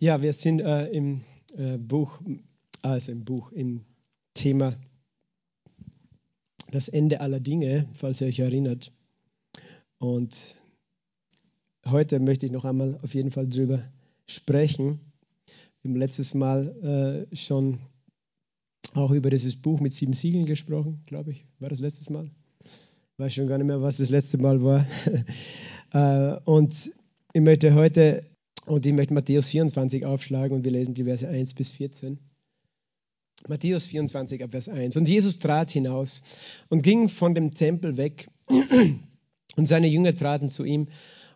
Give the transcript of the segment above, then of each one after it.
Ja, wir sind äh, im äh, Buch, also im Buch, im Thema das Ende aller Dinge, falls ihr euch erinnert. Und heute möchte ich noch einmal auf jeden Fall drüber sprechen. Wir haben letztes Mal äh, schon auch über dieses Buch mit sieben Siegeln gesprochen, glaube ich. War das letztes Mal? Ich weiß schon gar nicht mehr, was das letzte Mal war. äh, und ich möchte heute und ich möchte Matthäus 24 aufschlagen und wir lesen die Verse 1 bis 14. Matthäus 24 ab Vers 1. Und Jesus trat hinaus und ging von dem Tempel weg und seine Jünger traten zu ihm,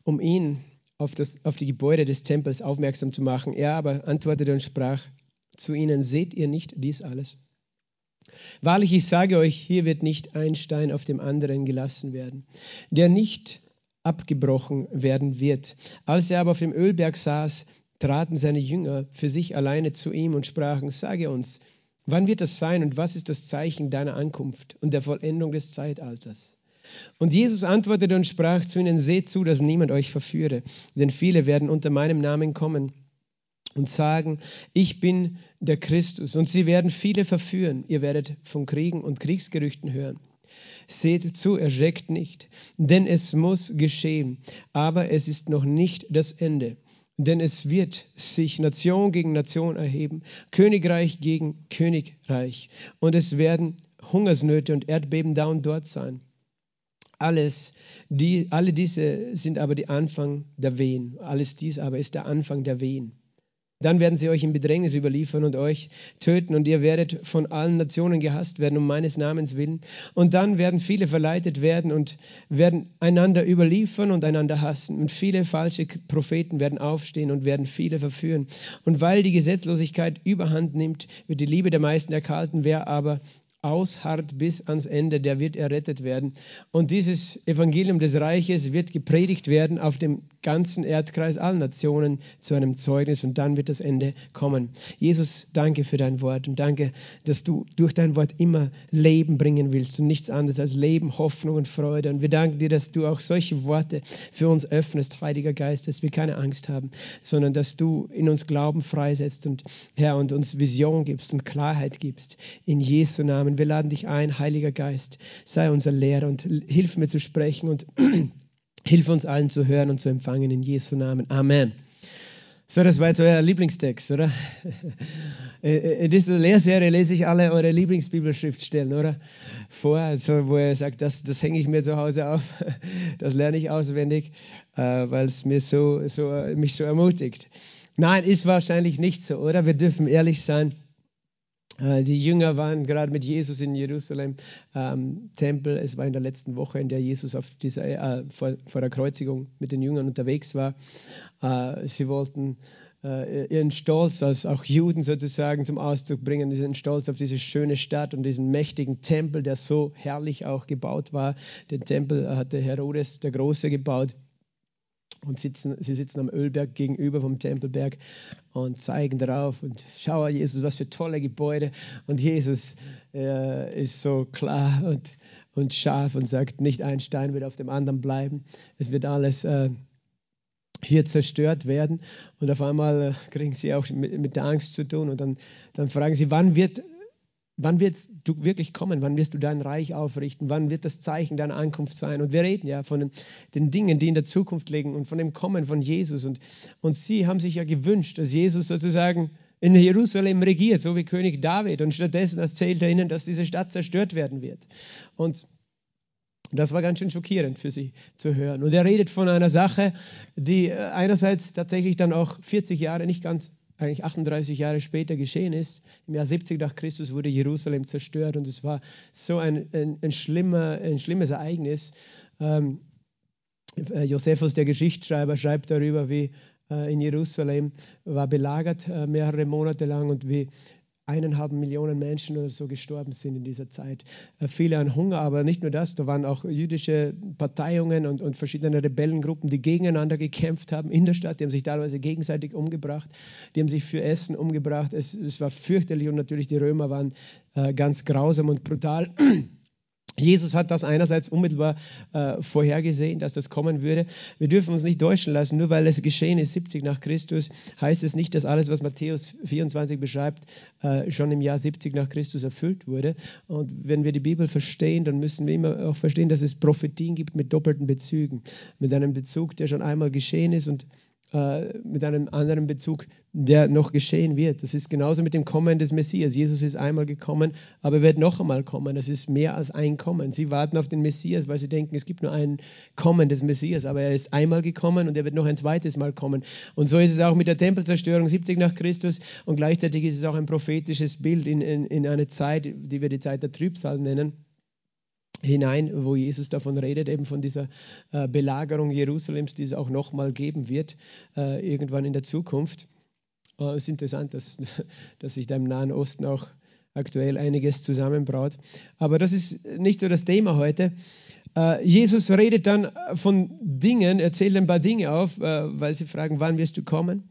um ihn auf, das, auf die Gebäude des Tempels aufmerksam zu machen. Er aber antwortete und sprach zu ihnen, seht ihr nicht dies alles? Wahrlich, ich sage euch, hier wird nicht ein Stein auf dem anderen gelassen werden, der nicht abgebrochen werden wird. Als er aber auf dem Ölberg saß, traten seine Jünger für sich alleine zu ihm und sprachen, sage uns, wann wird das sein und was ist das Zeichen deiner Ankunft und der Vollendung des Zeitalters? Und Jesus antwortete und sprach zu ihnen, seht zu, dass niemand euch verführe, denn viele werden unter meinem Namen kommen und sagen, ich bin der Christus. Und sie werden viele verführen. Ihr werdet von Kriegen und Kriegsgerüchten hören. Seht zu, erschreckt nicht, denn es muss geschehen, aber es ist noch nicht das Ende. Denn es wird sich Nation gegen Nation erheben, Königreich gegen Königreich. Und es werden Hungersnöte und Erdbeben da und dort sein. Alles, die, alle diese sind aber die Anfang der Wehen. Alles dies aber ist der Anfang der Wehen. Dann werden sie euch in Bedrängnis überliefern und euch töten und ihr werdet von allen Nationen gehasst werden um meines Namens willen. Und dann werden viele verleitet werden und werden einander überliefern und einander hassen. Und viele falsche Propheten werden aufstehen und werden viele verführen. Und weil die Gesetzlosigkeit überhand nimmt, wird die Liebe der meisten erkalten. Wer aber ausharrt bis ans Ende, der wird errettet werden. Und dieses Evangelium des Reiches wird gepredigt werden auf dem ganzen Erdkreis, allen Nationen zu einem Zeugnis und dann wird das Ende kommen. Jesus, danke für dein Wort und danke, dass du durch dein Wort immer Leben bringen willst und nichts anderes als Leben, Hoffnung und Freude. Und wir danken dir, dass du auch solche Worte für uns öffnest, Heiliger Geist, dass wir keine Angst haben, sondern dass du in uns Glauben freisetzt und Herr und uns Vision gibst und Klarheit gibst. In Jesu Namen. Und wir laden dich ein, Heiliger Geist, sei unser Lehrer und hilf mir zu sprechen und hilf uns allen zu hören und zu empfangen in Jesu Namen. Amen. So, das war jetzt euer Lieblingstext, oder? In dieser Lehrserie lese ich alle eure Lieblingsbibelschriftstellen, oder? Vor, also wo ihr sagt, das, das hänge ich mir zu Hause auf, das lerne ich auswendig, äh, weil es mir so, so, mich so ermutigt. Nein, ist wahrscheinlich nicht so, oder? Wir dürfen ehrlich sein. Äh, die Jünger waren gerade mit Jesus in Jerusalem ähm, Tempel. Es war in der letzten Woche, in der Jesus auf dieser, äh, vor, vor, der Kreuzigung mit den Jüngern unterwegs war. Äh, sie wollten äh, ihren Stolz als auch Juden sozusagen zum Ausdruck bringen, ihren Stolz auf diese schöne Stadt und diesen mächtigen Tempel, der so herrlich auch gebaut war. Den Tempel hatte Herodes der Große gebaut und sitzen, sie sitzen am Ölberg gegenüber vom Tempelberg und zeigen darauf und schau Jesus, was für tolle Gebäude. Und Jesus äh, ist so klar und, und scharf und sagt, nicht ein Stein wird auf dem anderen bleiben. Es wird alles äh, hier zerstört werden. Und auf einmal äh, kriegen sie auch mit, mit, der Angst zu tun. Und dann, dann fragen sie, wann wird Wann wirst du wirklich kommen? Wann wirst du dein Reich aufrichten? Wann wird das Zeichen deiner Ankunft sein? Und wir reden ja von den, den Dingen, die in der Zukunft liegen und von dem Kommen von Jesus. Und, und sie haben sich ja gewünscht, dass Jesus sozusagen in Jerusalem regiert, so wie König David. Und stattdessen erzählt er ihnen, dass diese Stadt zerstört werden wird. Und das war ganz schön schockierend für sie zu hören. Und er redet von einer Sache, die äh, einerseits tatsächlich dann auch 40 Jahre nicht ganz eigentlich 38 Jahre später geschehen ist. Im Jahr 70 nach Christus wurde Jerusalem zerstört und es war so ein, ein, ein, schlimmer, ein schlimmes Ereignis. Ähm, äh, Josephus, der Geschichtsschreiber, schreibt darüber, wie äh, in Jerusalem war belagert äh, mehrere Monate lang und wie eineinhalb Millionen Menschen oder so gestorben sind in dieser Zeit. Äh, viele an Hunger, aber nicht nur das, da waren auch jüdische Parteiungen und, und verschiedene Rebellengruppen, die gegeneinander gekämpft haben in der Stadt. Die haben sich teilweise gegenseitig umgebracht, die haben sich für Essen umgebracht. Es, es war fürchterlich und natürlich die Römer waren äh, ganz grausam und brutal. Jesus hat das einerseits unmittelbar äh, vorhergesehen, dass das kommen würde. Wir dürfen uns nicht täuschen lassen, nur weil es geschehen ist, 70 nach Christus, heißt es nicht, dass alles, was Matthäus 24 beschreibt, äh, schon im Jahr 70 nach Christus erfüllt wurde. Und wenn wir die Bibel verstehen, dann müssen wir immer auch verstehen, dass es Prophetien gibt mit doppelten Bezügen. Mit einem Bezug, der schon einmal geschehen ist und äh, mit einem anderen Bezug, der noch geschehen wird. Das ist genauso mit dem Kommen des Messias. Jesus ist einmal gekommen, aber er wird noch einmal kommen. Das ist mehr als ein Kommen. Sie warten auf den Messias, weil sie denken, es gibt nur ein Kommen des Messias, aber er ist einmal gekommen und er wird noch ein zweites Mal kommen. Und so ist es auch mit der Tempelzerstörung 70 nach Christus und gleichzeitig ist es auch ein prophetisches Bild in, in, in eine Zeit, die wir die Zeit der Trübsal nennen hinein, wo Jesus davon redet, eben von dieser äh, Belagerung Jerusalems, die es auch nochmal geben wird, äh, irgendwann in der Zukunft. Äh, es ist interessant, dass, dass sich da im Nahen Osten auch aktuell einiges zusammenbraut. Aber das ist nicht so das Thema heute. Jesus redet dann von Dingen, erzählt ein paar Dinge auf, weil sie fragen, wann wirst du kommen?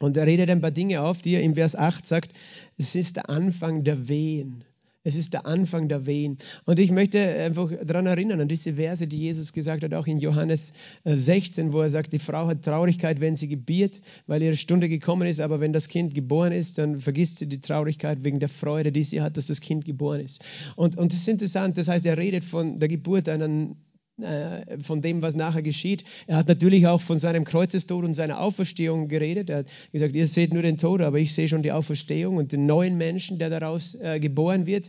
Und er redet ein paar Dinge auf, die er im Vers 8 sagt, es ist der Anfang der Wehen. Es ist der Anfang der Wehen. Und ich möchte einfach daran erinnern, an diese Verse, die Jesus gesagt hat, auch in Johannes 16, äh, wo er sagt, die Frau hat Traurigkeit, wenn sie gebiert, weil ihre Stunde gekommen ist, aber wenn das Kind geboren ist, dann vergisst sie die Traurigkeit wegen der Freude, die sie hat, dass das Kind geboren ist. Und, und das ist interessant, das heißt, er redet von der Geburt einer äh, von dem, was nachher geschieht. Er hat natürlich auch von seinem Kreuzestod und seiner Auferstehung geredet. Er hat gesagt, ihr seht nur den Tod, aber ich sehe schon die Auferstehung und den neuen Menschen, der daraus äh, geboren wird.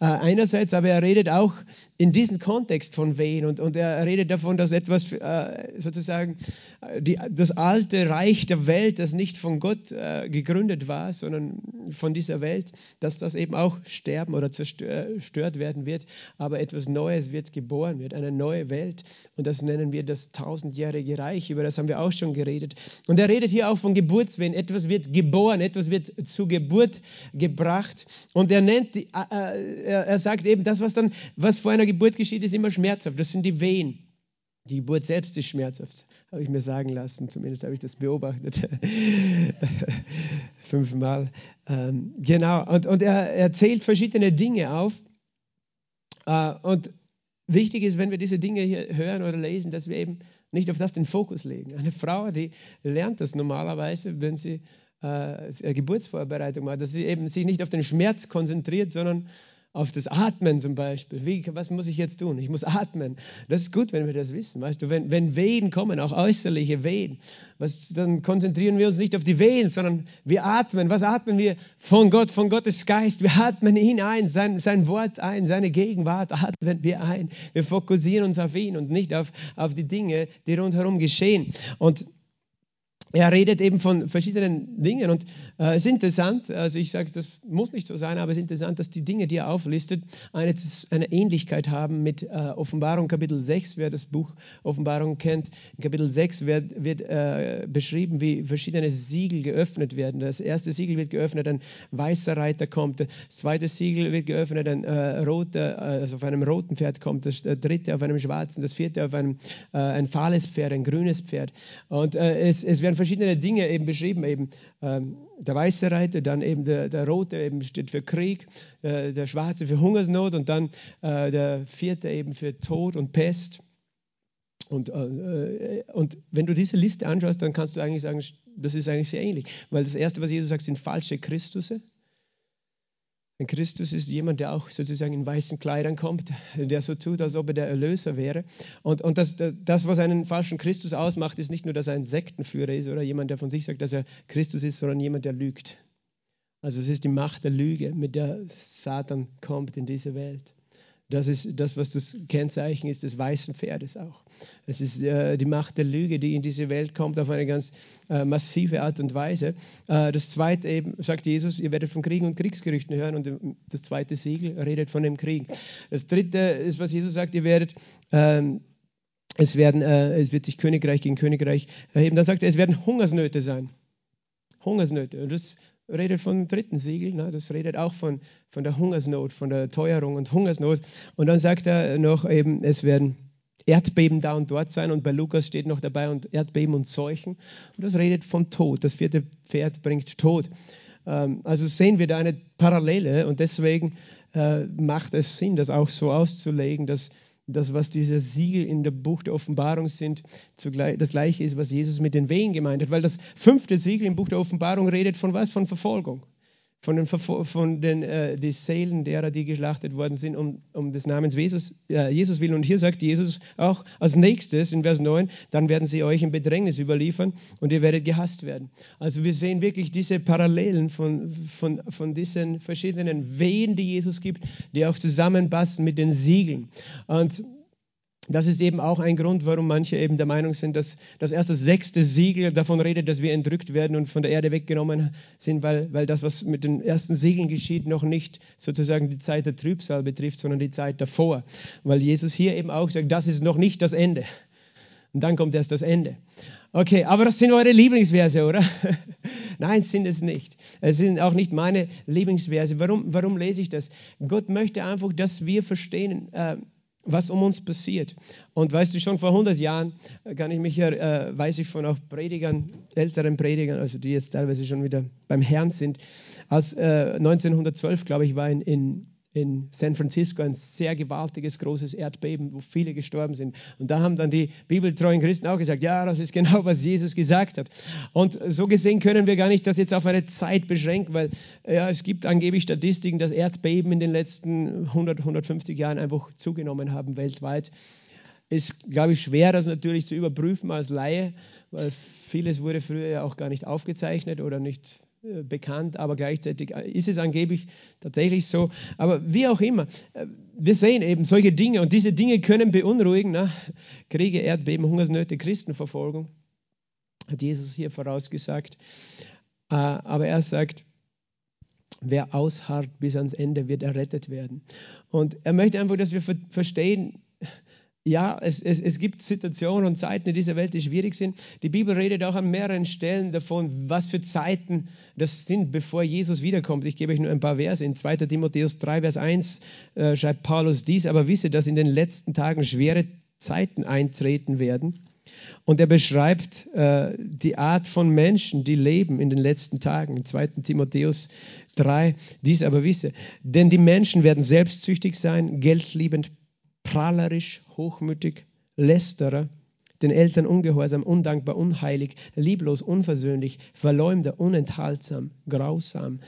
Äh, einerseits, aber er redet auch in diesem Kontext von Wehen und, und er redet davon, dass etwas äh, sozusagen äh, die, das alte Reich der Welt, das nicht von Gott gegründet war, sondern von dieser Welt, dass das eben auch sterben oder zerstört werden wird, aber etwas Neues wird geboren wird, eine neue neue Welt. Und das nennen wir das tausendjährige Reich. Über das haben wir auch schon geredet. Und er redet hier auch von Geburtswehen. Etwas wird geboren, etwas wird zur Geburt gebracht. Und er nennt, äh, äh, er sagt eben, das, was dann, was vor einer Geburt geschieht, ist immer schmerzhaft. Das sind die Wehen. Die Geburt selbst ist schmerzhaft, habe ich mir sagen lassen. Zumindest habe ich das beobachtet. Fünfmal. Ähm, genau. Und, und er, er zählt verschiedene Dinge auf. Uh, und wichtig ist, wenn wir diese Dinge hier hören oder lesen, dass wir eben nicht auf das den Fokus legen. Eine Frau, die lernt das normalerweise, wenn sie äh, Geburtsvorbereitung macht, dass sie eben sich nicht auf den Schmerz konzentriert, sondern auf das Atmen zum Beispiel. Wie, was muss ich jetzt tun? Ich muss atmen. Das ist gut, wenn wir das wissen. Weißt du, wenn, wenn Wehen kommen, auch äußerliche Wehen, was, dann konzentrieren wir uns nicht auf die Wehen, sondern wir atmen. Was atmen wir? Von Gott, von Gottes Geist. Wir atmen ihn ein, sein, sein Wort ein, seine Gegenwart atmen wir ein. Wir fokussieren uns auf ihn und nicht auf, auf die Dinge, die rundherum geschehen. Und er redet eben von verschiedenen Dingen und äh, es ist interessant, also ich sage, das muss nicht so sein, aber es ist interessant, dass die Dinge, die er auflistet, eine, eine Ähnlichkeit haben mit äh, Offenbarung Kapitel 6. Wer das Buch Offenbarung kennt, in Kapitel 6 wird, wird äh, beschrieben, wie verschiedene Siegel geöffnet werden. Das erste Siegel wird geöffnet, ein weißer Reiter kommt. Das zweite Siegel wird geöffnet, ein äh, roter, also auf einem roten Pferd kommt. Das dritte auf einem schwarzen, das vierte auf einem äh, ein fahles Pferd, ein grünes Pferd. Und äh, es, es werden verschiedene Dinge eben beschrieben, eben ähm, der weiße Reiter, dann eben der, der rote eben steht für Krieg, äh, der schwarze für Hungersnot und dann äh, der vierte eben für Tod und Pest. Und, äh, und wenn du diese Liste anschaust, dann kannst du eigentlich sagen, das ist eigentlich sehr ähnlich. Weil das Erste, was Jesus sagt, sind falsche Christusse. Ein Christus ist jemand, der auch sozusagen in weißen Kleidern kommt, der so tut, als ob er der Erlöser wäre. Und, und das, das, was einen falschen Christus ausmacht, ist nicht nur, dass er ein Sektenführer ist oder jemand, der von sich sagt, dass er Christus ist, sondern jemand, der lügt. Also es ist die Macht der Lüge, mit der Satan kommt in diese Welt. Das ist das, was das Kennzeichen ist des weißen Pferdes auch. Es ist äh, die Macht der Lüge, die in diese Welt kommt auf eine ganz äh, massive Art und Weise. Äh, das zweite eben, sagt Jesus, ihr werdet von Kriegen und Kriegsgerüchten hören und das zweite Siegel redet von dem Krieg. Das dritte ist, was Jesus sagt, ihr werdet ähm, es, werden, äh, es wird sich Königreich gegen Königreich erheben. Dann sagt er, es werden Hungersnöte sein. Hungersnöte. Und das redet von dritten Siegel, ne? das redet auch von, von der Hungersnot, von der Teuerung und Hungersnot. Und dann sagt er noch eben, es werden Erdbeben da und dort sein und bei Lukas steht noch dabei und Erdbeben und Seuchen. Und das redet vom Tod. Das vierte Pferd bringt Tod. Ähm, also sehen wir da eine Parallele und deswegen äh, macht es Sinn, das auch so auszulegen, dass das, was diese Siegel in der Buch der Offenbarung sind, das gleiche ist, was Jesus mit den Wehen gemeint hat. Weil das fünfte Siegel im Buch der Offenbarung redet von was? Von Verfolgung von den, von den äh, die Seelen derer, die geschlachtet worden sind, um, um des Namens Jesus, äh, Jesus willen. Und hier sagt Jesus auch als nächstes in Vers 9, dann werden sie euch in Bedrängnis überliefern und ihr werdet gehasst werden. Also wir sehen wirklich diese Parallelen von, von, von diesen verschiedenen Wehen, die Jesus gibt, die auch zusammenpassen mit den Siegeln. Und das ist eben auch ein Grund, warum manche eben der Meinung sind, dass das erste sechste Siegel davon redet, dass wir entrückt werden und von der Erde weggenommen sind, weil, weil das, was mit den ersten Siegeln geschieht, noch nicht sozusagen die Zeit der Trübsal betrifft, sondern die Zeit davor. Weil Jesus hier eben auch sagt, das ist noch nicht das Ende. Und dann kommt erst das Ende. Okay, aber das sind eure Lieblingsverse, oder? Nein, sind es nicht. Es sind auch nicht meine Lieblingsverse. Warum, warum lese ich das? Gott möchte einfach, dass wir verstehen, äh, was um uns passiert. Und weißt du, schon vor 100 Jahren äh, kann ich mich ja, äh, weiß ich von auch Predigern, älteren Predigern, also die jetzt teilweise schon wieder beim Herrn sind, als äh, 1912, glaube ich, war in, in in San Francisco ein sehr gewaltiges, großes Erdbeben, wo viele gestorben sind. Und da haben dann die bibeltreuen Christen auch gesagt, ja, das ist genau, was Jesus gesagt hat. Und so gesehen können wir gar nicht das jetzt auf eine Zeit beschränken, weil ja, es gibt angeblich Statistiken, dass Erdbeben in den letzten 100, 150 Jahren einfach zugenommen haben weltweit. Ist, glaube ich, schwer, das natürlich zu überprüfen als Laie, weil vieles wurde früher ja auch gar nicht aufgezeichnet oder nicht bekannt, aber gleichzeitig äh, ist es angeblich tatsächlich so. Aber wie auch immer, äh, wir sehen eben solche Dinge und diese Dinge können beunruhigen. Ne? Kriege, Erdbeben, Hungersnöte, Christenverfolgung, hat Jesus hier vorausgesagt. Aber er sagt, wer ausharrt bis ans Ende, wird errettet werden. Und er möchte einfach, dass wir verstehen, ja, es, es, es gibt Situationen und Zeiten in dieser Welt, die schwierig sind. Die Bibel redet auch an mehreren Stellen davon, was für Zeiten das sind, bevor Jesus wiederkommt. Ich gebe euch nur ein paar Verse. In 2. Timotheus 3, Vers 1 äh, schreibt Paulus dies, aber wisse, dass in den letzten Tagen schwere Zeiten eintreten werden. Und er beschreibt äh, die Art von Menschen, die leben in den letzten Tagen. In 2. Timotheus 3, dies aber wisse. Denn die Menschen werden selbstsüchtig sein, geldliebend, prahlerisch, hochmütig, lästerer, den Eltern ungehorsam, undankbar, unheilig, lieblos, unversöhnlich, Verleumder, unenthaltsam, grausam,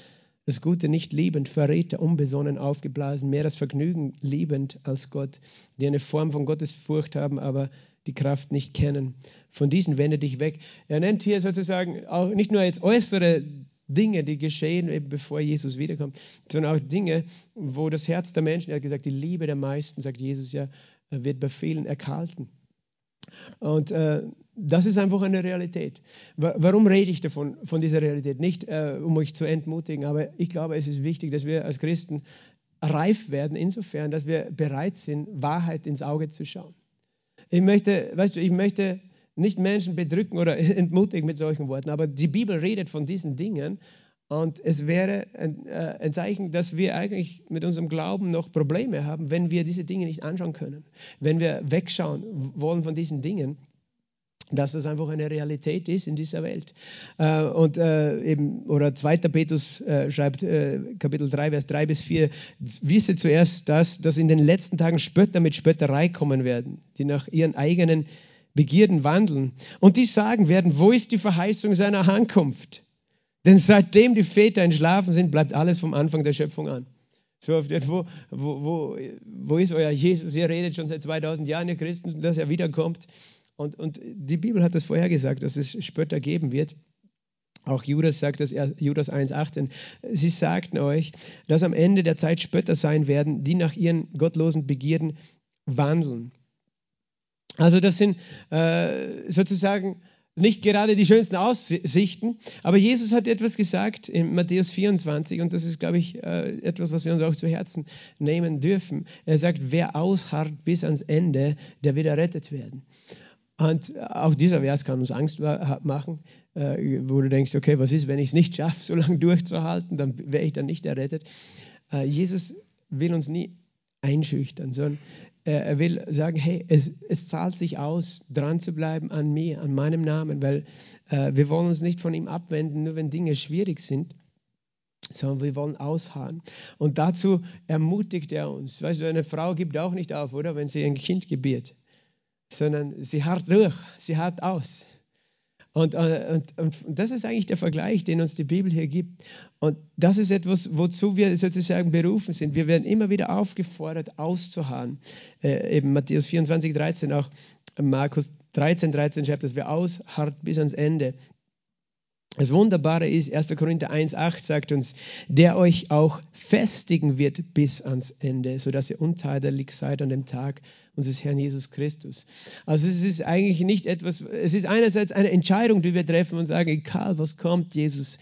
das Gute nicht liebend, Verräter, unbesonnen, aufgeblasen, mehr das Vergnügen liebend als Gott, die eine Form von Gottesfurcht haben, aber die Kraft nicht kennen. Von diesen wende dich weg. Er nennt hier sozusagen auch nicht nur jetzt äußere Dinge, die geschehen, eben bevor Jesus wiederkommt, sondern auch Dinge, wo das Herz der Menschen, er hat gesagt, die Liebe der meisten, sagt Jesus ja, wird bei vielen erkalten. Und äh, das ist einfach eine Realität. Warum rede ich davon, von dieser Realität? Nicht, äh, um euch zu entmutigen, aber ich glaube, es ist wichtig, dass wir als Christen reif werden, insofern, dass wir bereit sind, Wahrheit ins Auge zu schauen. Ich möchte, weißt du, ich möchte nicht Menschen bedrücken oder entmutigen mit solchen Worten, aber die Bibel redet von diesen Dingen und es wäre ein, äh, ein, Zeichen, dass wir eigentlich mit unserem Glauben noch Probleme haben, wenn wir diese Dinge nicht anschauen können, wenn wir wegschauen wollen von diesen Dingen dass das einfach eine Realität ist in dieser Welt. Äh, und äh, eben, oder 2. Petrus äh, schreibt, äh, Kapitel 3, Vers 3 bis 4, wisse zuerst das, dass in den letzten Tagen Spötter mit Spötterei kommen werden, die nach ihren eigenen Begierden wandeln. Und die sagen werden, wo ist die Verheißung seiner Ankunft? Denn seitdem die Väter entschlafen sind, bleibt alles vom Anfang der Schöpfung an. So oft, wo, wo, wo, wo ist euer Jesus? Ihr redet schon seit 2000 Jahren, ihr Christen, dass er wiederkommt. Und, und die Bibel hat das vorhergesagt, dass es Spötter geben wird. Auch Judas sagt das, Judas 1,18. Sie sagten euch, dass am Ende der Zeit Spötter sein werden, die nach ihren gottlosen Begierden wandeln. Also das sind äh, sozusagen nicht gerade die schönsten Aussichten, aber Jesus hat etwas gesagt in Matthäus 24 und das ist, glaube ich, äh, etwas, was wir uns auch zu Herzen nehmen dürfen. Er sagt, wer ausharrt bis ans Ende, der wird errettet werden. Und auch dieser Vers kann uns Angst machen, äh, wo du denkst, okay, was ist, wenn ich es nicht schaffe, so lange durchzuhalten, dann wäre ich dann nicht errettet. Äh, Jesus will uns nie einschüchtern, sondern er will sagen, hey, es, es zahlt sich aus, dran zu bleiben an mir, an meinem Namen, weil äh, wir wollen uns nicht von ihm abwenden, nur wenn Dinge schwierig sind. sondern wir wollen ausharren. Und dazu ermutigt er uns. Weißt du, eine Frau gibt auch nicht auf, oder? Wenn sie ein Kind gebiert, sondern sie harrt durch, sie harrt aus. Und, äh, und, und, das ist eigentlich der Vergleich, den uns die Bibel hier gibt. Und das ist etwas, wozu wir sozusagen berufen sind. Wir werden immer wieder aufgefordert, auszuharren. Äh, eben Matthäus 24, 13, auch Markus 13, 13 schreibt, dass wir ausharrt bis ans Ende. Das Wunderbare ist, 1. Korinther 1,8 sagt uns, der euch auch festigen wird bis ans Ende, sodass ihr untadelig seid an dem Tag unseres Herrn Jesus Christus. Also es ist eigentlich nicht etwas, es ist einerseits eine Entscheidung, die wir treffen und sagen, egal was kommt, Jesus,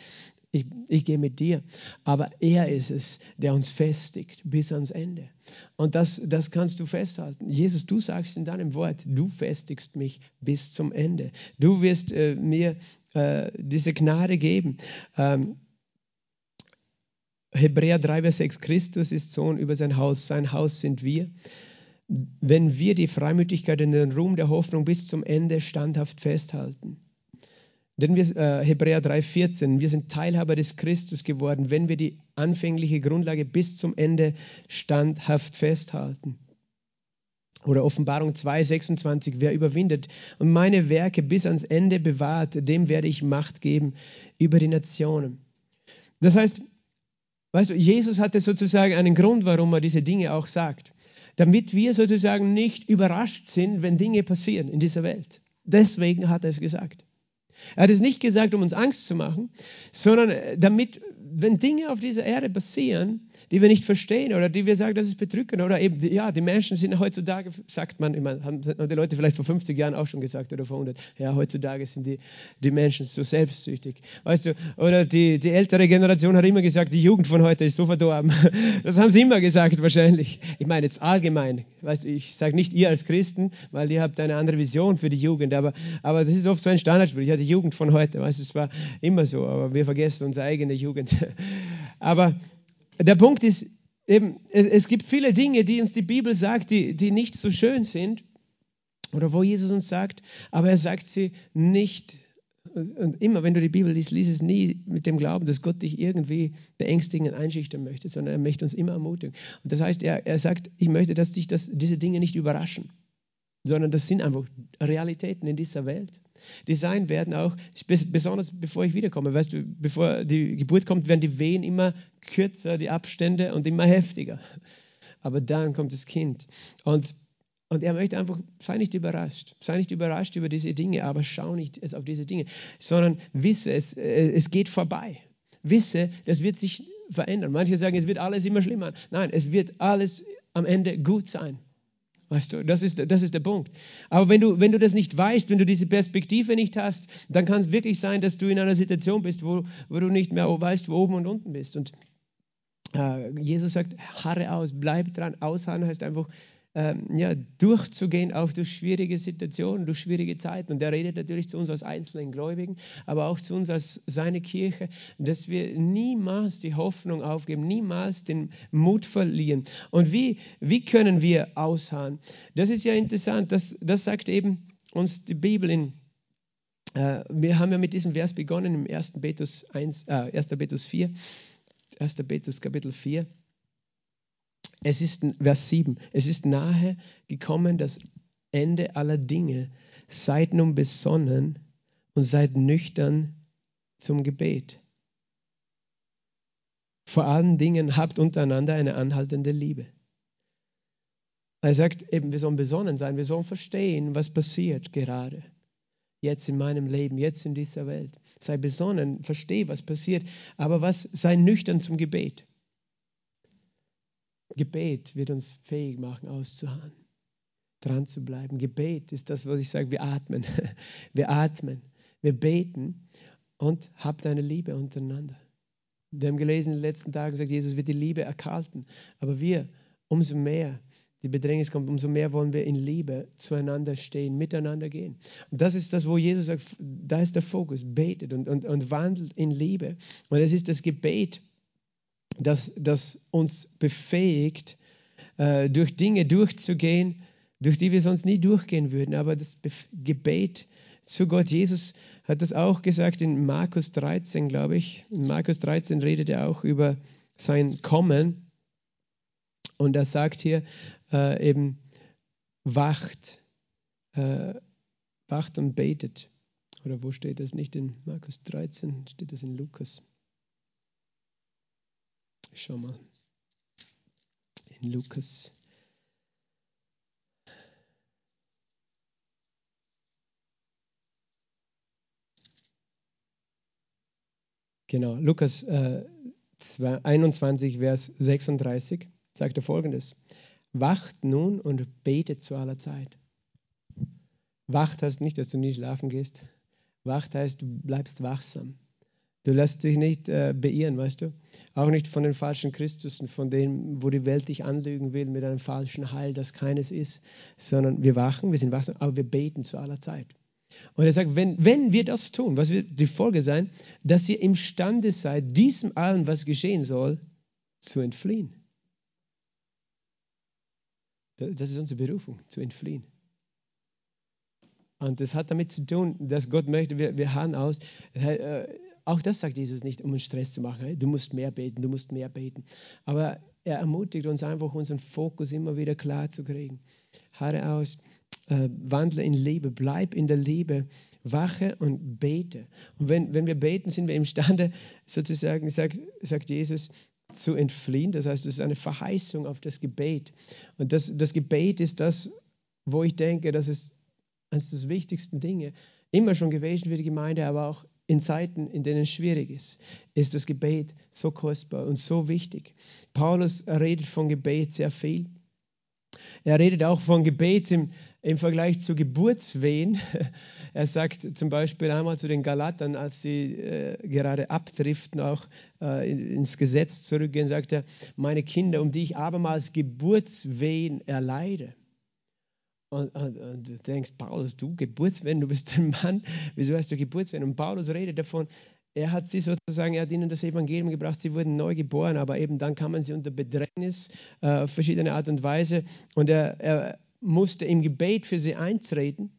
ich, ich gehe mit dir. Aber er ist es, der uns festigt bis ans Ende. Und das, das kannst du festhalten. Jesus, du sagst in deinem Wort, du festigst mich bis zum Ende. Du wirst äh, mir äh, diese Gnade geben. Ähm, Hebräer 3, Vers 6, Christus ist Sohn über sein Haus, sein Haus sind wir. Wenn wir die Freimütigkeit und den Ruhm der Hoffnung bis zum Ende standhaft festhalten. Denn wir, äh, Hebräer 3, 14, wir sind Teilhaber des Christus geworden, wenn wir die anfängliche Grundlage bis zum Ende standhaft festhalten. Oder Offenbarung 2, 26, wer überwindet und meine Werke bis ans Ende bewahrt, dem werde ich Macht geben über die Nationen. Das heißt, weißt du, Jesus hatte sozusagen einen Grund, warum er diese Dinge auch sagt. Damit wir sozusagen nicht überrascht sind, wenn Dinge passieren in dieser Welt. Deswegen hat er es gesagt. Er hat es nicht gesagt, um uns Angst zu machen, sondern damit, wenn Dinge auf dieser Erde passieren, die wir nicht verstehen oder die wir sagen, das ist bedrückend. Oder eben, ja, die Menschen sind heutzutage, sagt man, immer, haben die Leute vielleicht vor 50 Jahren auch schon gesagt oder vor 100, ja, heutzutage sind die, die Menschen so selbstsüchtig. Weißt du, oder die, die ältere Generation hat immer gesagt, die Jugend von heute ist so verdorben. Das haben sie immer gesagt, wahrscheinlich. Ich meine jetzt allgemein. Weißt du, ich sage nicht ihr als Christen, weil ihr habt eine andere Vision für die Jugend, aber, aber das ist oft so ein Standardspruch. Ja, die Jugend von heute, weißt du, es war immer so, aber wir vergessen unsere eigene Jugend. Aber der Punkt ist eben, es gibt viele Dinge, die uns die Bibel sagt, die, die nicht so schön sind oder wo Jesus uns sagt, aber er sagt sie nicht. Und immer, wenn du die Bibel liest, liest es nie mit dem Glauben, dass Gott dich irgendwie beängstigen und einschüchtern möchte, sondern er möchte uns immer ermutigen. Und das heißt, er, er sagt, ich möchte, dass dich das, diese Dinge nicht überraschen, sondern das sind einfach Realitäten in dieser Welt die sein werden auch, besonders bevor ich wiederkomme. Weißt du, bevor die Geburt kommt, werden die Wehen immer kürzer, die Abstände und immer heftiger. Aber dann kommt das Kind. Und, und er möchte einfach, sei nicht überrascht. Sei nicht überrascht über diese Dinge, aber schau nicht auf diese Dinge, sondern wisse, es, es geht vorbei. Wisse, das wird sich verändern. Manche sagen, es wird alles immer schlimmer. Nein, es wird alles am Ende gut sein. Weißt du, das ist, das ist der Punkt. Aber wenn du, wenn du das nicht weißt, wenn du diese Perspektive nicht hast, dann kann es wirklich sein, dass du in einer Situation bist, wo, wo du nicht mehr weißt, wo oben und unten bist. Und äh, Jesus sagt, harre aus, bleib dran. Ausharren heißt einfach, ähm, ja, durchzugehen, auch durch schwierige Situationen, durch schwierige Zeiten. Und er redet natürlich zu uns als einzelnen Gläubigen, aber auch zu uns als seine Kirche, dass wir niemals die Hoffnung aufgeben, niemals den Mut verlieren. Und wie, wie können wir ausharren? Das ist ja interessant, das, das sagt eben uns die Bibel in äh, wir haben ja mit diesem Vers begonnen im 1. Petrus, 1, äh, 1. Petrus 4, 1. Petrus Kapitel 4. Es ist, Vers 7, es ist nahe gekommen das Ende aller Dinge. Seid nun besonnen und seid nüchtern zum Gebet. Vor allen Dingen habt untereinander eine anhaltende Liebe. Er sagt eben, wir sollen besonnen sein, wir sollen verstehen, was passiert gerade. Jetzt in meinem Leben, jetzt in dieser Welt. Sei besonnen, verstehe, was passiert, aber was, sei nüchtern zum Gebet. Gebet wird uns fähig machen, auszuharren, dran zu bleiben. Gebet ist das, was ich sage, wir atmen. Wir atmen, wir beten und habt eine Liebe untereinander. Wir haben gelesen in den letzten Tagen, sagt Jesus, wird die Liebe erkalten. Aber wir, umso mehr die Bedrängnis kommt, umso mehr wollen wir in Liebe zueinander stehen, miteinander gehen. Und das ist das, wo Jesus sagt, da ist der Fokus, betet und, und, und wandelt in Liebe. Und es ist das Gebet, das, das uns befähigt, äh, durch Dinge durchzugehen, durch die wir sonst nie durchgehen würden. Aber das Gebet zu Gott, Jesus hat das auch gesagt in Markus 13, glaube ich. In Markus 13 redet er auch über sein Kommen. Und er sagt hier äh, eben, wacht, äh, wacht und betet. Oder wo steht das? Nicht in Markus 13, steht das in Lukas. Schau mal. In Lukas. Genau, Lukas äh, 21, Vers 36 sagt er folgendes: Wacht nun und betet zu aller Zeit. Wacht heißt nicht, dass du nie schlafen gehst. Wacht heißt, du bleibst wachsam. Du lässt dich nicht äh, beirren, weißt du? Auch nicht von den falschen Christusen, von denen, wo die Welt dich anlügen will mit einem falschen Heil, das keines ist, sondern wir wachen, wir sind wachsam, aber wir beten zu aller Zeit. Und er sagt, wenn, wenn wir das tun, was wird die Folge sein? Dass ihr imstande seid, diesem allen, was geschehen soll, zu entfliehen. Das ist unsere Berufung, zu entfliehen. Und das hat damit zu tun, dass Gott möchte, wir, wir harren aus. Auch das sagt Jesus nicht, um uns Stress zu machen. Du musst mehr beten, du musst mehr beten. Aber er ermutigt uns einfach, unseren Fokus immer wieder klar zu kriegen. Harre aus, äh, wandle in Liebe, bleib in der Liebe, wache und bete. Und wenn, wenn wir beten, sind wir imstande, sozusagen, sagt, sagt Jesus, zu entfliehen. Das heißt, es ist eine Verheißung auf das Gebet. Und das, das Gebet ist das, wo ich denke, dass es eines der wichtigsten Dinge immer schon gewesen für die Gemeinde, aber auch in Zeiten, in denen es schwierig ist, ist das Gebet so kostbar und so wichtig. Paulus redet von Gebet sehr viel. Er redet auch von Gebet im, im Vergleich zu Geburtswehen. Er sagt zum Beispiel einmal zu den Galatern, als sie äh, gerade abdriften, auch äh, ins Gesetz zurückgehen, sagt er, meine Kinder, um die ich abermals Geburtswehen erleide. Und, und, und, du denkst, Paulus, du Geburtswehen, du bist ein Mann, wieso hast du Geburtswehen? Und Paulus redet davon, er hat sie sozusagen, er hat ihnen das Evangelium gebracht, sie wurden neu geboren, aber eben dann kamen sie unter Bedrängnis äh, auf verschiedene Art und Weise und er, er musste im Gebet für sie eintreten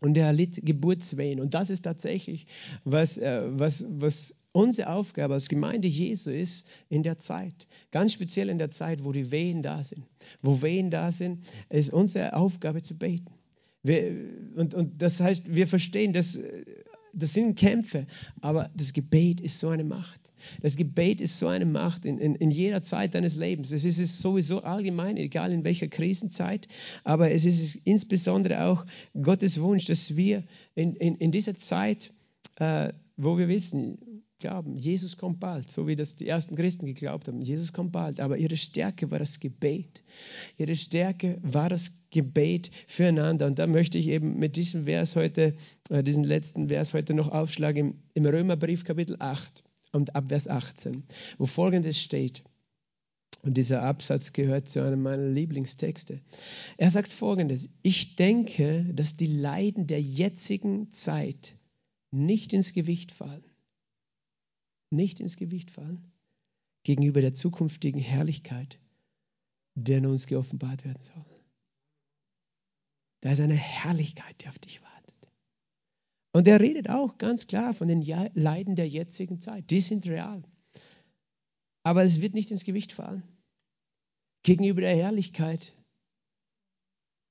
und er litt Geburtswehen. Und das ist tatsächlich, was, äh, was, was unsere Aufgabe als Gemeinde Jesu ist in der Zeit. Ganz speziell in der Zeit, wo die Wehen da sind. Wo Wehen da sind, ist unsere Aufgabe zu beten. Wir, und, und das heißt, wir verstehen, dass das sind Kämpfe, aber das Gebet ist so eine Macht. Das Gebet ist so eine Macht in, in, in jeder Zeit deines Lebens. Es ist es sowieso allgemein, egal in welcher Krisenzeit, aber es ist insbesondere auch Gottes Wunsch, dass wir in, in, in dieser Zeit, äh, wo wir wissen, glauben, Jesus kommt bald, so wie das die ersten Christen geglaubt haben. Jesus kommt bald, aber ihre Stärke war das Gebet. Ihre Stärke war das Gebet füreinander. Und da möchte ich eben mit diesem Vers heute, äh, diesen letzten Vers heute noch aufschlagen im, im Römerbrief Kapitel 8 und ab Vers 18, wo folgendes steht. Und dieser Absatz gehört zu einem meiner Lieblingstexte. Er sagt folgendes, ich denke, dass die Leiden der jetzigen Zeit nicht ins Gewicht fallen nicht ins Gewicht fallen gegenüber der zukünftigen Herrlichkeit, der uns geoffenbart werden soll. Da ist eine Herrlichkeit, die auf dich wartet. Und er redet auch ganz klar von den Leiden der jetzigen Zeit. Die sind real. Aber es wird nicht ins Gewicht fallen gegenüber der Herrlichkeit,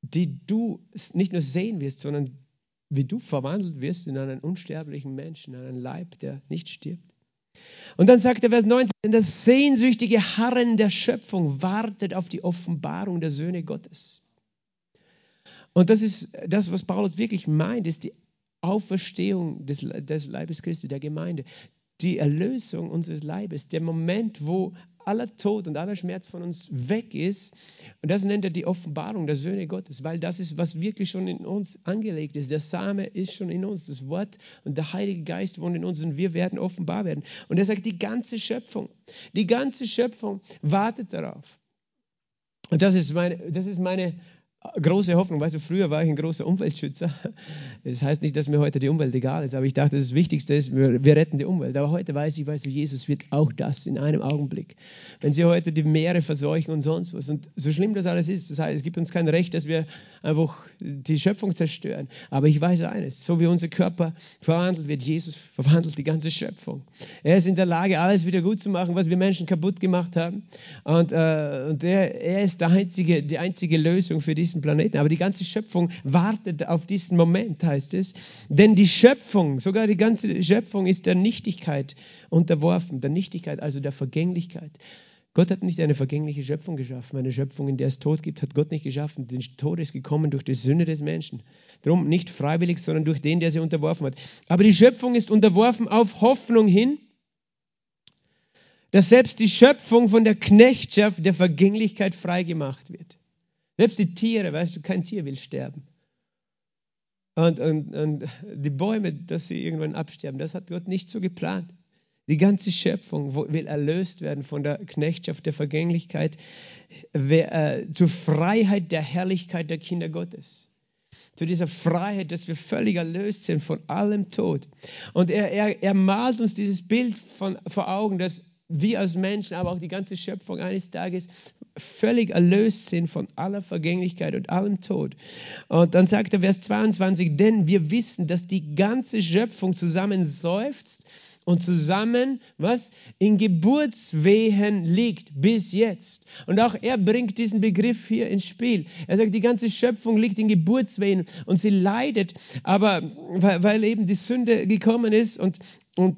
die du nicht nur sehen wirst, sondern wie du verwandelt wirst in einen unsterblichen Menschen, in einen Leib, der nicht stirbt. Und dann sagt er Vers 19, denn das sehnsüchtige Harren der Schöpfung wartet auf die Offenbarung der Söhne Gottes. Und das ist das, was Paulus wirklich meint, ist die Auferstehung des, des Leibes Christi, der Gemeinde, die Erlösung unseres Leibes, der Moment, wo aller Tod und aller Schmerz von uns weg ist. Und das nennt er die Offenbarung der Söhne Gottes, weil das ist, was wirklich schon in uns angelegt ist. Der Same ist schon in uns, das Wort und der Heilige Geist wohnt in uns und wir werden offenbar werden. Und er sagt, die ganze Schöpfung, die ganze Schöpfung wartet darauf. Und das ist meine, das ist meine große Hoffnung. Weißt du, früher war ich ein großer Umweltschützer. Das heißt nicht, dass mir heute die Umwelt egal ist, aber ich dachte, das Wichtigste ist, wir, wir retten die Umwelt. Aber heute weiß ich, weißt du, Jesus wird auch das in einem Augenblick. Wenn sie heute die Meere verseuchen und sonst was. Und so schlimm das alles ist, das heißt, es gibt uns kein Recht, dass wir einfach die Schöpfung zerstören. Aber ich weiß eines, so wie unser Körper verwandelt wird, Jesus verwandelt die ganze Schöpfung. Er ist in der Lage, alles wieder gut zu machen, was wir Menschen kaputt gemacht haben. Und, äh, und er, er ist der einzige, die einzige Lösung für diesen Planeten. Aber die ganze Schöpfung wartet auf diesen Moment, heißt es. Denn die Schöpfung, sogar die ganze Schöpfung ist der Nichtigkeit unterworfen. Der Nichtigkeit, also der Vergänglichkeit. Gott hat nicht eine vergängliche Schöpfung geschaffen. Eine Schöpfung, in der es Tod gibt, hat Gott nicht geschaffen. Der Tod ist gekommen durch die Sünde des Menschen. Darum nicht freiwillig, sondern durch den, der sie unterworfen hat. Aber die Schöpfung ist unterworfen auf Hoffnung hin, dass selbst die Schöpfung von der Knechtschaft der Vergänglichkeit freigemacht wird. Selbst die Tiere, weißt du, kein Tier will sterben. Und, und, und die Bäume, dass sie irgendwann absterben, das hat Gott nicht so geplant. Die ganze Schöpfung will erlöst werden von der Knechtschaft der Vergänglichkeit äh, zur Freiheit der Herrlichkeit der Kinder Gottes. Zu dieser Freiheit, dass wir völlig erlöst sind von allem Tod. Und er, er, er malt uns dieses Bild von, vor Augen, dass wir als Menschen, aber auch die ganze Schöpfung eines Tages völlig erlöst sind von aller Vergänglichkeit und allem Tod. Und dann sagt er Vers 22, denn wir wissen, dass die ganze Schöpfung zusammen seufzt und zusammen, was, in Geburtswehen liegt bis jetzt. Und auch er bringt diesen Begriff hier ins Spiel. Er sagt, die ganze Schöpfung liegt in Geburtswehen und sie leidet, aber weil, weil eben die Sünde gekommen ist und, und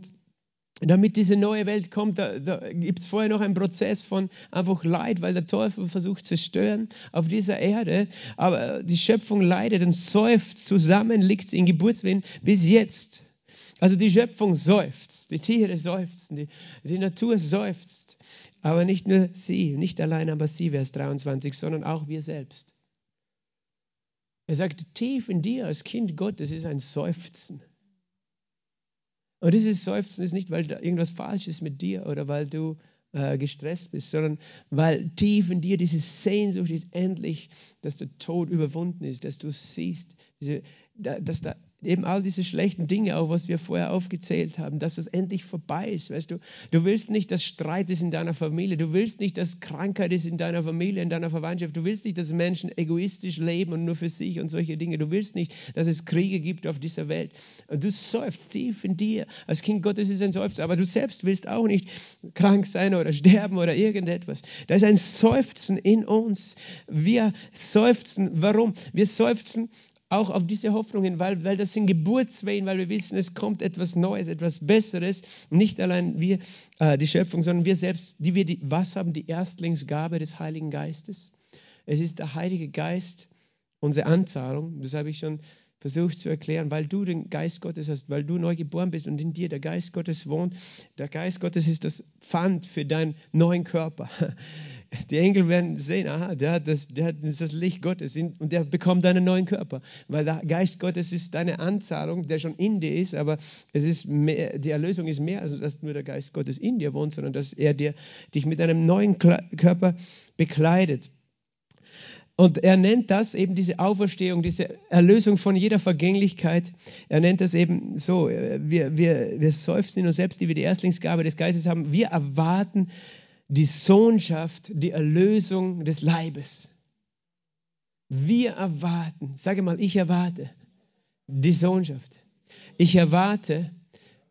damit diese neue Welt kommt, da, da gibt es vorher noch einen Prozess von einfach Leid, weil der Teufel versucht zu stören auf dieser Erde. Aber die Schöpfung leidet und seufzt zusammen, liegt in Geburtswehen bis jetzt. Also die Schöpfung seufzt, die Tiere seufzen, die, die Natur seufzt. Aber nicht nur sie, nicht allein aber sie, Vers 23, sondern auch wir selbst. Er sagt, tief in dir als Kind Gottes ist ein Seufzen. Und dieses Seufzen ist nicht, weil da irgendwas falsch ist mit dir oder weil du äh, gestresst bist, sondern weil tief in dir diese Sehnsucht ist endlich, dass der Tod überwunden ist, dass du siehst, diese, dass da eben all diese schlechten Dinge, auch was wir vorher aufgezählt haben, dass das endlich vorbei ist. Weißt du, du willst nicht, dass Streit ist in deiner Familie. Du willst nicht, dass Krankheit ist in deiner Familie, in deiner Verwandtschaft. Du willst nicht, dass Menschen egoistisch leben und nur für sich und solche Dinge. Du willst nicht, dass es Kriege gibt auf dieser Welt. Und du seufzt tief in dir. Als Kind Gottes ist ein Seufzer, aber du selbst willst auch nicht krank sein oder sterben oder irgendetwas. Da ist ein Seufzen in uns. Wir seufzen. Warum? Wir seufzen, auch auf diese Hoffnung hin, weil, weil das sind Geburtswehen, weil wir wissen, es kommt etwas Neues, etwas Besseres. Nicht allein wir, äh, die Schöpfung, sondern wir selbst, die wir die, was haben? Die Erstlingsgabe des Heiligen Geistes. Es ist der Heilige Geist, unsere Anzahlung. Das habe ich schon versucht zu erklären, weil du den Geist Gottes hast, weil du neu geboren bist und in dir der Geist Gottes wohnt. Der Geist Gottes ist das Pfand für deinen neuen Körper. Die Engel werden sehen, aha, der hat das, der hat das Licht Gottes und der bekommt einen neuen Körper, weil der Geist Gottes ist deine Anzahlung, der schon in dir ist, aber es ist mehr, die Erlösung ist mehr, als dass nur der Geist Gottes in dir wohnt, sondern dass er dir, dich mit einem neuen Körper bekleidet. Und er nennt das eben diese Auferstehung, diese Erlösung von jeder Vergänglichkeit. Er nennt das eben so, wir, wir, wir seufzen in uns selbst, die wir die Erstlingsgabe des Geistes haben. Wir erwarten die Sohnschaft, die Erlösung des Leibes. Wir erwarten, sage mal, ich erwarte die Sohnschaft. Ich erwarte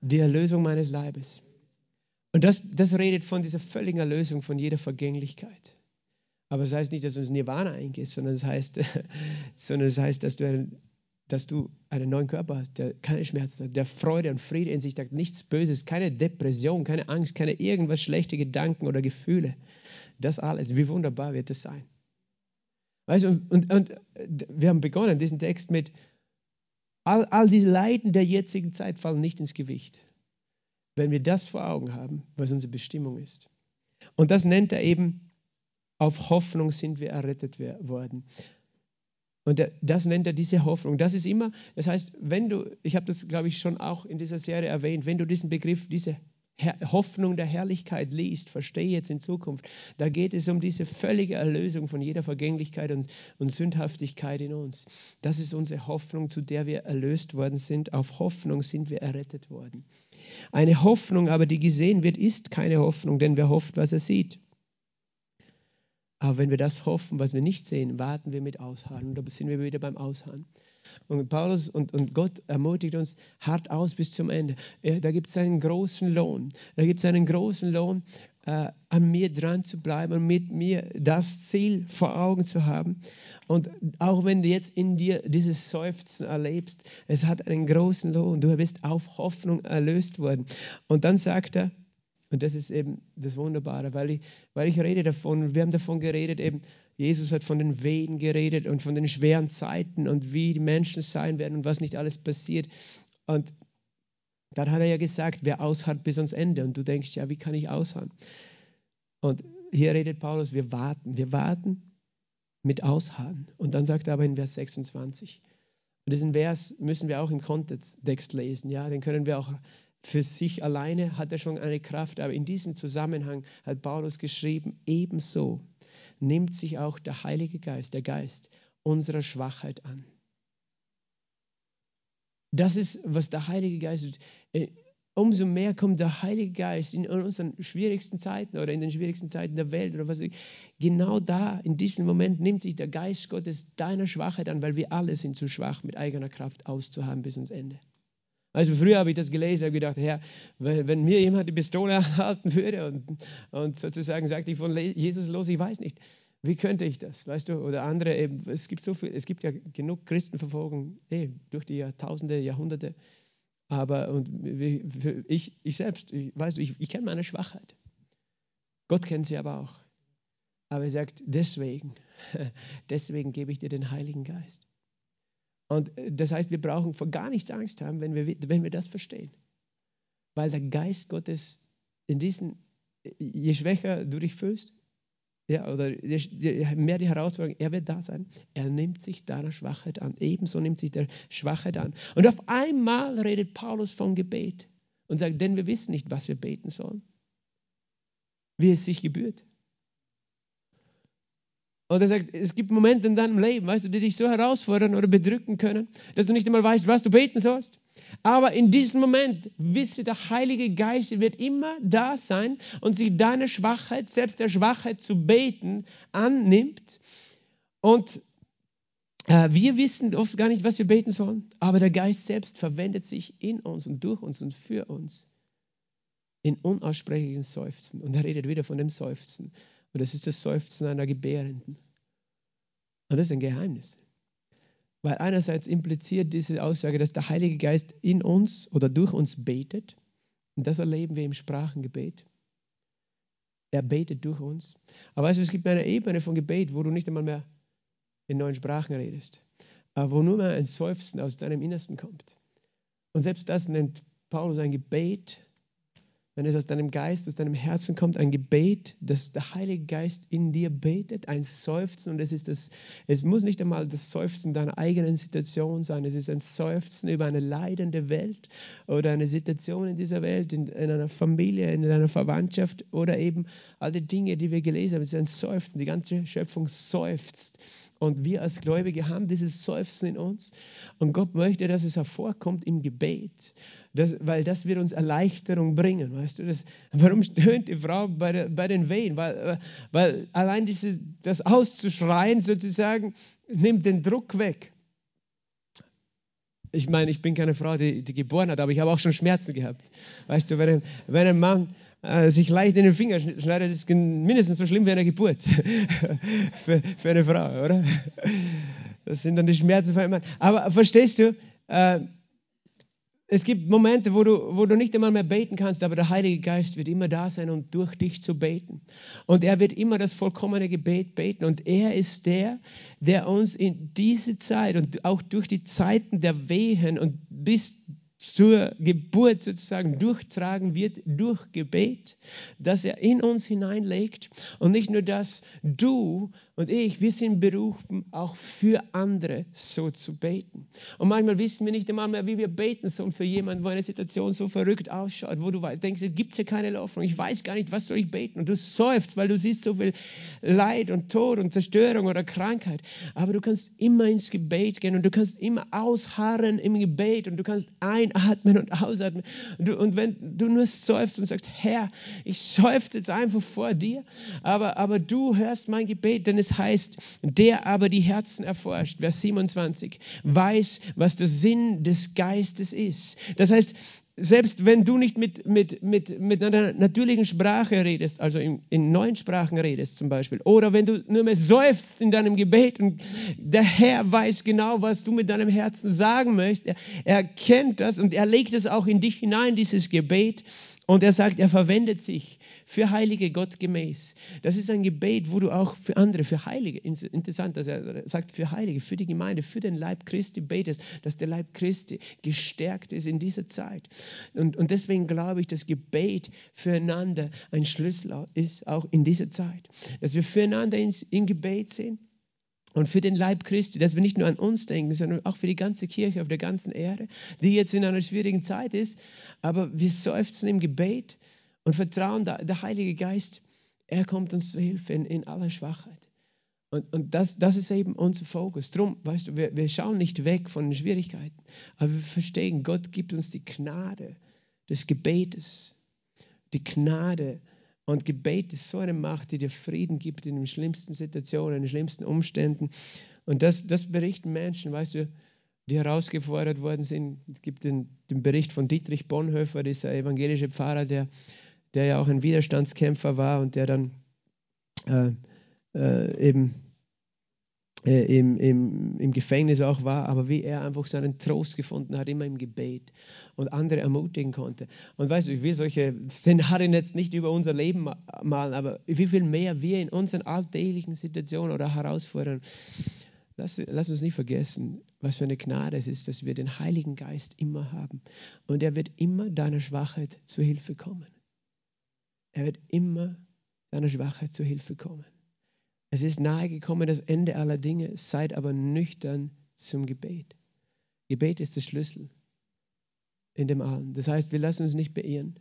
die Erlösung meines Leibes. Und das, das redet von dieser völligen Erlösung von jeder Vergänglichkeit. Aber es das heißt nicht, dass du ins Nirvana eingehst, sondern es das heißt, sondern heißt, dass du dass du einen neuen Körper hast, der keine Schmerzen hat, der Freude und Friede in sich hat, nichts Böses, keine Depression, keine Angst, keine irgendwas schlechte Gedanken oder Gefühle. Das alles, wie wunderbar wird das sein. Weißt, und, und, und wir haben begonnen, diesen Text mit, all, all die Leiden der jetzigen Zeit fallen nicht ins Gewicht, wenn wir das vor Augen haben, was unsere Bestimmung ist. Und das nennt er eben, auf Hoffnung sind wir errettet worden. Und das nennt er diese Hoffnung. Das ist immer, das heißt, wenn du, ich habe das glaube ich schon auch in dieser Serie erwähnt, wenn du diesen Begriff, diese Hoffnung der Herrlichkeit liest, verstehe jetzt in Zukunft, da geht es um diese völlige Erlösung von jeder Vergänglichkeit und, und Sündhaftigkeit in uns. Das ist unsere Hoffnung, zu der wir erlöst worden sind. Auf Hoffnung sind wir errettet worden. Eine Hoffnung aber, die gesehen wird, ist keine Hoffnung, denn wer hofft, was er sieht. Aber wenn wir das hoffen, was wir nicht sehen, warten wir mit Ausharren. Und da sind wir wieder beim Ausharren. Und Paulus und, und Gott ermutigt uns hart aus bis zum Ende. Da gibt es einen großen Lohn. Da gibt es einen großen Lohn, äh, an mir dran zu bleiben und mit mir das Ziel vor Augen zu haben. Und auch wenn du jetzt in dir dieses Seufzen erlebst, es hat einen großen Lohn. Du bist auf Hoffnung erlöst worden. Und dann sagt er, und das ist eben das Wunderbare, weil ich, weil ich rede davon, wir haben davon geredet, eben, Jesus hat von den Wehen geredet und von den schweren Zeiten und wie die Menschen sein werden und was nicht alles passiert. Und dann hat er ja gesagt, wer ausharrt bis ans Ende. Und du denkst, ja, wie kann ich ausharren? Und hier redet Paulus, wir warten, wir warten mit Ausharren. Und dann sagt er aber in Vers 26, und diesen Vers müssen wir auch im Kontext lesen, ja, den können wir auch für sich alleine, hat er schon eine Kraft, aber in diesem Zusammenhang hat Paulus geschrieben, ebenso nimmt sich auch der Heilige Geist, der Geist unserer Schwachheit an. Das ist, was der Heilige Geist äh, Umso mehr kommt der Heilige Geist in unseren schwierigsten Zeiten oder in den schwierigsten Zeiten der Welt oder was. Genau da, in diesem Moment, nimmt sich der Geist Gottes deiner Schwachheit an, weil wir alle sind zu schwach, mit eigener Kraft auszuhaben bis ans Ende. Also früher habe ich das gelesen und gedacht, Herr, wenn, wenn, mir jemand die Pistole halten würde und, und sozusagen sagt, ich von Jesus los, ich weiß nicht, wie könnte ich das, weißt du? Oder andere eben, es gibt so viel, es gibt ja genug Christenverfolgung eh, durch die Jahrtausende, Jahrhunderte. Aber und ich, ich selbst, ich, weißt du, ich, ich kenne meine Schwachheit. Gott kennt sie aber auch. Aber er sagt, deswegen, deswegen gebe ich dir den Heiligen Geist. Und das heißt, wir brauchen vor gar nichts Angst haben, wenn wir, wenn wir das verstehen. Weil der Geist Gottes in diesen, je schwächer du dich fühlst, ja, oder mehr die Herausforderung, er wird da sein. Er nimmt sich deiner Schwachheit an. Ebenso nimmt sich der Schwachheit an. Und auf einmal redet Paulus vom Gebet und sagt, denn wir wissen nicht, was wir beten sollen. Wie es sich gebührt. Und er sagt, es gibt Momente in deinem Leben, weißt du, die dich so herausfordern oder bedrücken können, dass du nicht einmal weißt, was du beten sollst. Aber in diesem Moment, wisse, der Heilige Geist wird immer da sein und sich deine Schwachheit, selbst der Schwachheit zu beten, annimmt. Und äh, wir wissen oft gar nicht, was wir beten sollen, aber der Geist selbst verwendet sich in uns und durch uns und für uns in unaussprechlichen Seufzen. Und er redet wieder von dem Seufzen. Und das ist das Seufzen einer Gebärenden. Und das ist ein Geheimnis. Weil einerseits impliziert diese Aussage, dass der Heilige Geist in uns oder durch uns betet. Und das erleben wir im Sprachengebet. Er betet durch uns. Aber weißt du, es gibt eine Ebene von Gebet, wo du nicht einmal mehr in neuen Sprachen redest, aber wo nur mehr ein Seufzen aus deinem Innersten kommt. Und selbst das nennt Paulus ein Gebet wenn es aus deinem Geist, aus deinem Herzen kommt, ein Gebet, das der Heilige Geist in dir betet, ein Seufzen. Und es ist das, es muss nicht einmal das Seufzen deiner eigenen Situation sein. Es ist ein Seufzen über eine leidende Welt oder eine Situation in dieser Welt, in, in einer Familie, in einer Verwandtschaft oder eben all die Dinge, die wir gelesen haben. Es ist ein Seufzen. Die ganze Schöpfung seufzt und wir als Gläubige haben dieses Seufzen in uns. Und Gott möchte, dass es hervorkommt im Gebet, das, weil das wird uns Erleichterung bringen. Weißt du, das, warum stöhnt die Frau bei, der, bei den Wehen? Weil, weil allein dieses, das auszuschreien sozusagen nimmt den Druck weg. Ich meine, ich bin keine Frau, die, die geboren hat, aber ich habe auch schon Schmerzen gehabt. Weißt du, wenn, wenn ein Mann äh, sich leicht in den Finger schneidet, ist mindestens so schlimm wie eine Geburt für, für, eine Frau, oder? Das sind dann die Schmerzen von einem Mann. Aber verstehst du, äh, es gibt Momente, wo du, wo du nicht einmal mehr beten kannst, aber der Heilige Geist wird immer da sein und durch dich zu beten. Und er wird immer das vollkommene Gebet beten. Und er ist der, der uns in diese Zeit und auch durch die Zeiten der Wehen und bis zur Geburt sozusagen durchtragen wird durch Gebet, das er in uns hineinlegt. Und nicht nur das, du und ich, wir sind berufen, auch für andere so zu beten. Und manchmal wissen wir nicht einmal mehr, wie wir beten sollen für jemanden, wo eine Situation so verrückt ausschaut, wo du denkst, es gibt ja keine Hoffnung, ich weiß gar nicht, was soll ich beten. Und du seufzt, weil du siehst so viel Leid und Tod und Zerstörung oder Krankheit. Aber du kannst immer ins Gebet gehen und du kannst immer ausharren im Gebet und du kannst einatmen und ausatmen. Und, du, und wenn du nur seufzt und sagst, Herr, ich seufze jetzt einfach vor dir, aber, aber du hörst mein Gebet, denn es heißt, der aber die Herzen erforscht, Vers 27, weiß, was der Sinn des Geistes ist. Das heißt, selbst wenn du nicht mit, mit, mit, mit einer natürlichen Sprache redest, also in, in neuen Sprachen redest zum Beispiel, oder wenn du nur mehr seufzt in deinem Gebet und der Herr weiß genau, was du mit deinem Herzen sagen möchtest, er, er kennt das und er legt es auch in dich hinein, dieses Gebet, und er sagt, er verwendet sich für Heilige Gott gemäß. Das ist ein Gebet, wo du auch für andere, für Heilige, interessant, dass er sagt, für Heilige, für die Gemeinde, für den Leib Christi betest, dass der Leib Christi gestärkt ist in dieser Zeit. Und, und deswegen glaube ich, dass Gebet füreinander ein Schlüssel ist, auch in dieser Zeit. Dass wir füreinander ins, in Gebet sind. Und für den Leib Christi, dass wir nicht nur an uns denken, sondern auch für die ganze Kirche auf der ganzen Erde, die jetzt in einer schwierigen Zeit ist. Aber wir seufzen im Gebet und vertrauen, der, Heilige Geist, er kommt uns zu Hilfe in, in aller Schwachheit. Und, und das, das ist eben unser Fokus. Drum, weißt du, wir, wir schauen nicht weg von den Schwierigkeiten, aber wir verstehen, Gott gibt uns die Gnade des Gebetes. Die Gnade. Und Gebet ist so eine Macht, die dir Frieden gibt in den schlimmsten Situationen, in den schlimmsten Umständen. Und das, das berichten Menschen, weißt du, die herausgefordert worden sind. Es gibt den, den Bericht von Dietrich Bonhoeffer, dieser evangelische Pfarrer, der der ja auch ein Widerstandskämpfer war und der dann äh, äh, eben äh, im, im, im Gefängnis auch war, aber wie er einfach seinen Trost gefunden hat, immer im Gebet und andere ermutigen konnte. Und weißt du, ich will solche Szenarien jetzt nicht über unser Leben malen, aber wie viel mehr wir in unseren alltäglichen Situationen oder Herausforderungen, lass, lass uns nicht vergessen, was für eine Gnade es ist, dass wir den Heiligen Geist immer haben. Und er wird immer deiner Schwachheit zu Hilfe kommen. Er wird immer deiner Schwachheit zu Hilfe kommen. Es ist nahe gekommen das Ende aller Dinge, seid aber nüchtern zum Gebet. Gebet ist der Schlüssel in dem Allen. Das heißt, wir lassen uns nicht beirren.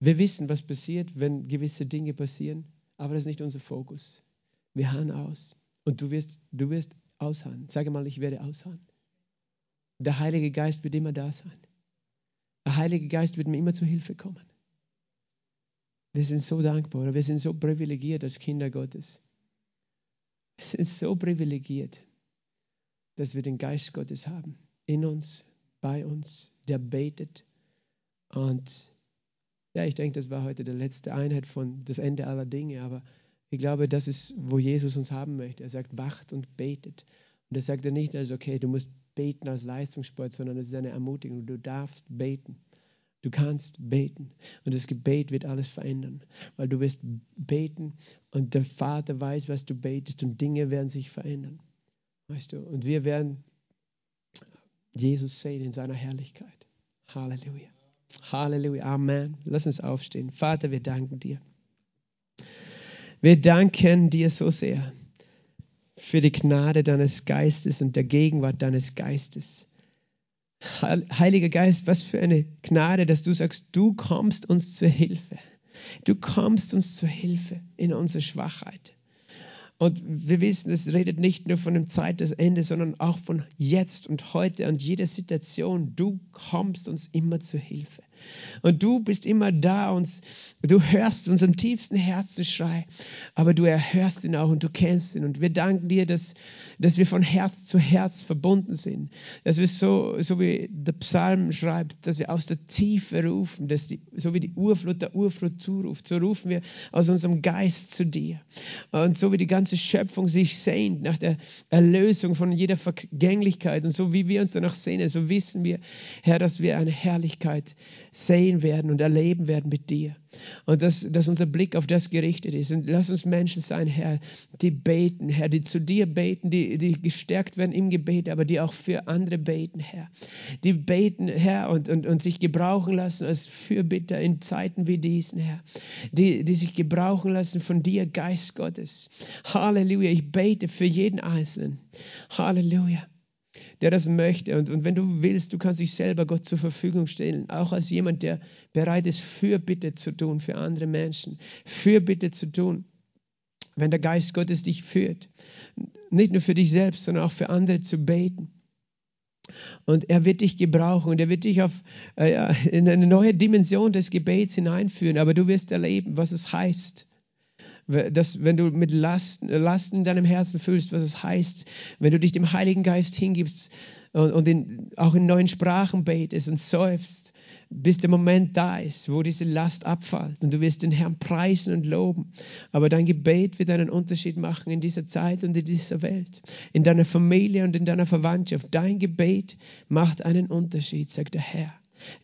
Wir wissen, was passiert, wenn gewisse Dinge passieren, aber das ist nicht unser Fokus. Wir harren aus und du wirst, du wirst ausharren. Sage mal, ich werde ausharren. Der Heilige Geist wird immer da sein. Der Heilige Geist wird mir immer zu Hilfe kommen. Wir sind so dankbar, wir sind so privilegiert als Kinder Gottes. Wir sind so privilegiert, dass wir den Geist Gottes haben, in uns, bei uns, der betet. Und ja, ich denke, das war heute die letzte Einheit von das Ende aller Dinge, aber ich glaube, das ist, wo Jesus uns haben möchte. Er sagt, wacht und betet. Und das sagt er nicht, also okay, du musst beten als Leistungssport, sondern es ist eine Ermutigung, du darfst beten. Du kannst beten und das Gebet wird alles verändern, weil du wirst beten und der Vater weiß, was du betest und Dinge werden sich verändern. Weißt du, und wir werden Jesus sehen in seiner Herrlichkeit. Halleluja. Halleluja. Amen. Lass uns aufstehen. Vater, wir danken dir. Wir danken dir so sehr für die Gnade deines Geistes und der Gegenwart deines Geistes. Heiliger Geist, was für eine Gnade, dass du sagst, du kommst uns zur Hilfe. Du kommst uns zur Hilfe in unserer Schwachheit. Und wir wissen, es redet nicht nur von dem Zeit des Endes, sondern auch von jetzt und heute und jeder Situation. Du kommst uns immer zur Hilfe. Und du bist immer da und du hörst unseren tiefsten Herzensschrei, aber du erhörst ihn auch und du kennst ihn. Und wir danken dir, dass, dass wir von Herz zu Herz verbunden sind. Dass wir so, so wie der Psalm schreibt, dass wir aus der Tiefe rufen, dass die, so wie die Urflut der Urflut zuruft, so rufen wir aus unserem Geist zu dir. Und so wie die ganze Schöpfung sich sehnt nach der Erlösung von jeder Vergänglichkeit und so wie wir uns danach sehnen, so wissen wir, Herr, dass wir eine Herrlichkeit sehen werden und erleben werden mit dir. und dass, dass unser Blick auf das gerichtet ist. Und lass uns Menschen sein, Herr, die beten, Herr, die zu dir beten, die, die gestärkt werden im Gebet, aber die auch für andere beten, Herr. Die beten, Herr, und, und, und sich gebrauchen lassen als Fürbitter in Zeiten wie diesen, Herr. Die, die sich gebrauchen lassen von dir, Geist Gottes. Halleluja. Ich bete für jeden Einzelnen. Halleluja der das möchte. Und, und wenn du willst, du kannst dich selber Gott zur Verfügung stellen, auch als jemand, der bereit ist, Fürbitte zu tun für andere Menschen, Fürbitte zu tun, wenn der Geist Gottes dich führt. Nicht nur für dich selbst, sondern auch für andere zu beten. Und er wird dich gebrauchen und er wird dich auf, äh, in eine neue Dimension des Gebets hineinführen. Aber du wirst erleben, was es heißt, dass wenn du mit Lasten, Lasten in deinem Herzen fühlst, was es heißt, wenn du dich dem Heiligen Geist hingibst und, und in, auch in neuen Sprachen betest und seufzt, bis der Moment da ist, wo diese Last abfällt und du wirst den Herrn preisen und loben. Aber dein Gebet wird einen Unterschied machen in dieser Zeit und in dieser Welt, in deiner Familie und in deiner Verwandtschaft. Dein Gebet macht einen Unterschied, sagt der Herr.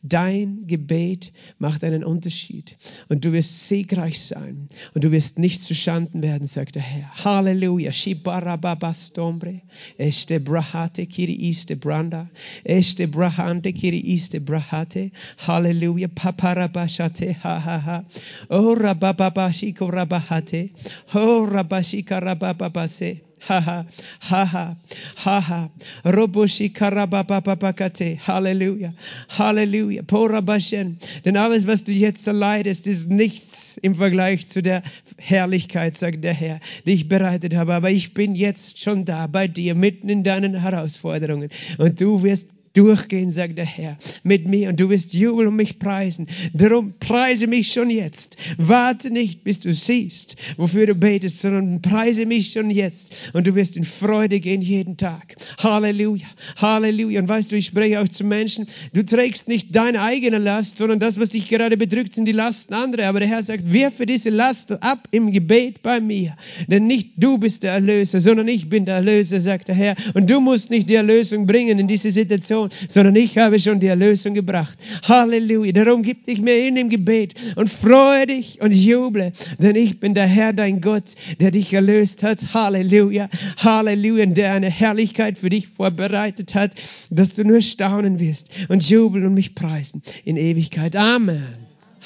Dein Gebet macht einen Unterschied und du wirst siegreich sein und du wirst nicht zu Schanden werden, sagt der Herr. Halleluja. Shibarababastombre. Este brahate kiri iste branda. Este brahante kiri iste brahate. Halleluja. Paparabashate. Ha ha ha. Oh rabababashiko rabahate. Oh rabashika rabababase. Haha, haha, haha. Roboshi karabababakate. Halleluja, Halleluja. Porabashen. Denn alles, was du jetzt erleidest, ist nichts im Vergleich zu der Herrlichkeit, sagt der Herr, die ich bereitet habe. Aber ich bin jetzt schon da bei dir, mitten in deinen Herausforderungen. Und du wirst durchgehen, sagt der Herr, mit mir und du wirst jubeln und mich preisen. Darum preise mich schon jetzt. Warte nicht, bis du siehst, wofür du betest, sondern preise mich schon jetzt und du wirst in Freude gehen jeden Tag. Halleluja, Halleluja. Und weißt du, ich spreche auch zu Menschen, du trägst nicht deine eigene Last, sondern das, was dich gerade bedrückt, sind die Lasten anderer. Aber der Herr sagt, wirfe diese Last ab im Gebet bei mir. Denn nicht du bist der Erlöser, sondern ich bin der Erlöser, sagt der Herr. Und du musst nicht die Erlösung bringen in diese Situation Situation, sondern ich habe schon die Erlösung gebracht. Halleluja. Darum gib dich mir in dem Gebet und freue dich und juble, denn ich bin der Herr, dein Gott, der dich erlöst hat. Halleluja. Halleluja. Und der eine Herrlichkeit für dich vorbereitet hat, dass du nur staunen wirst und jubeln und mich preisen in Ewigkeit. Amen.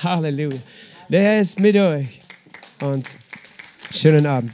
Halleluja. Der Herr ist mit euch und schönen Abend.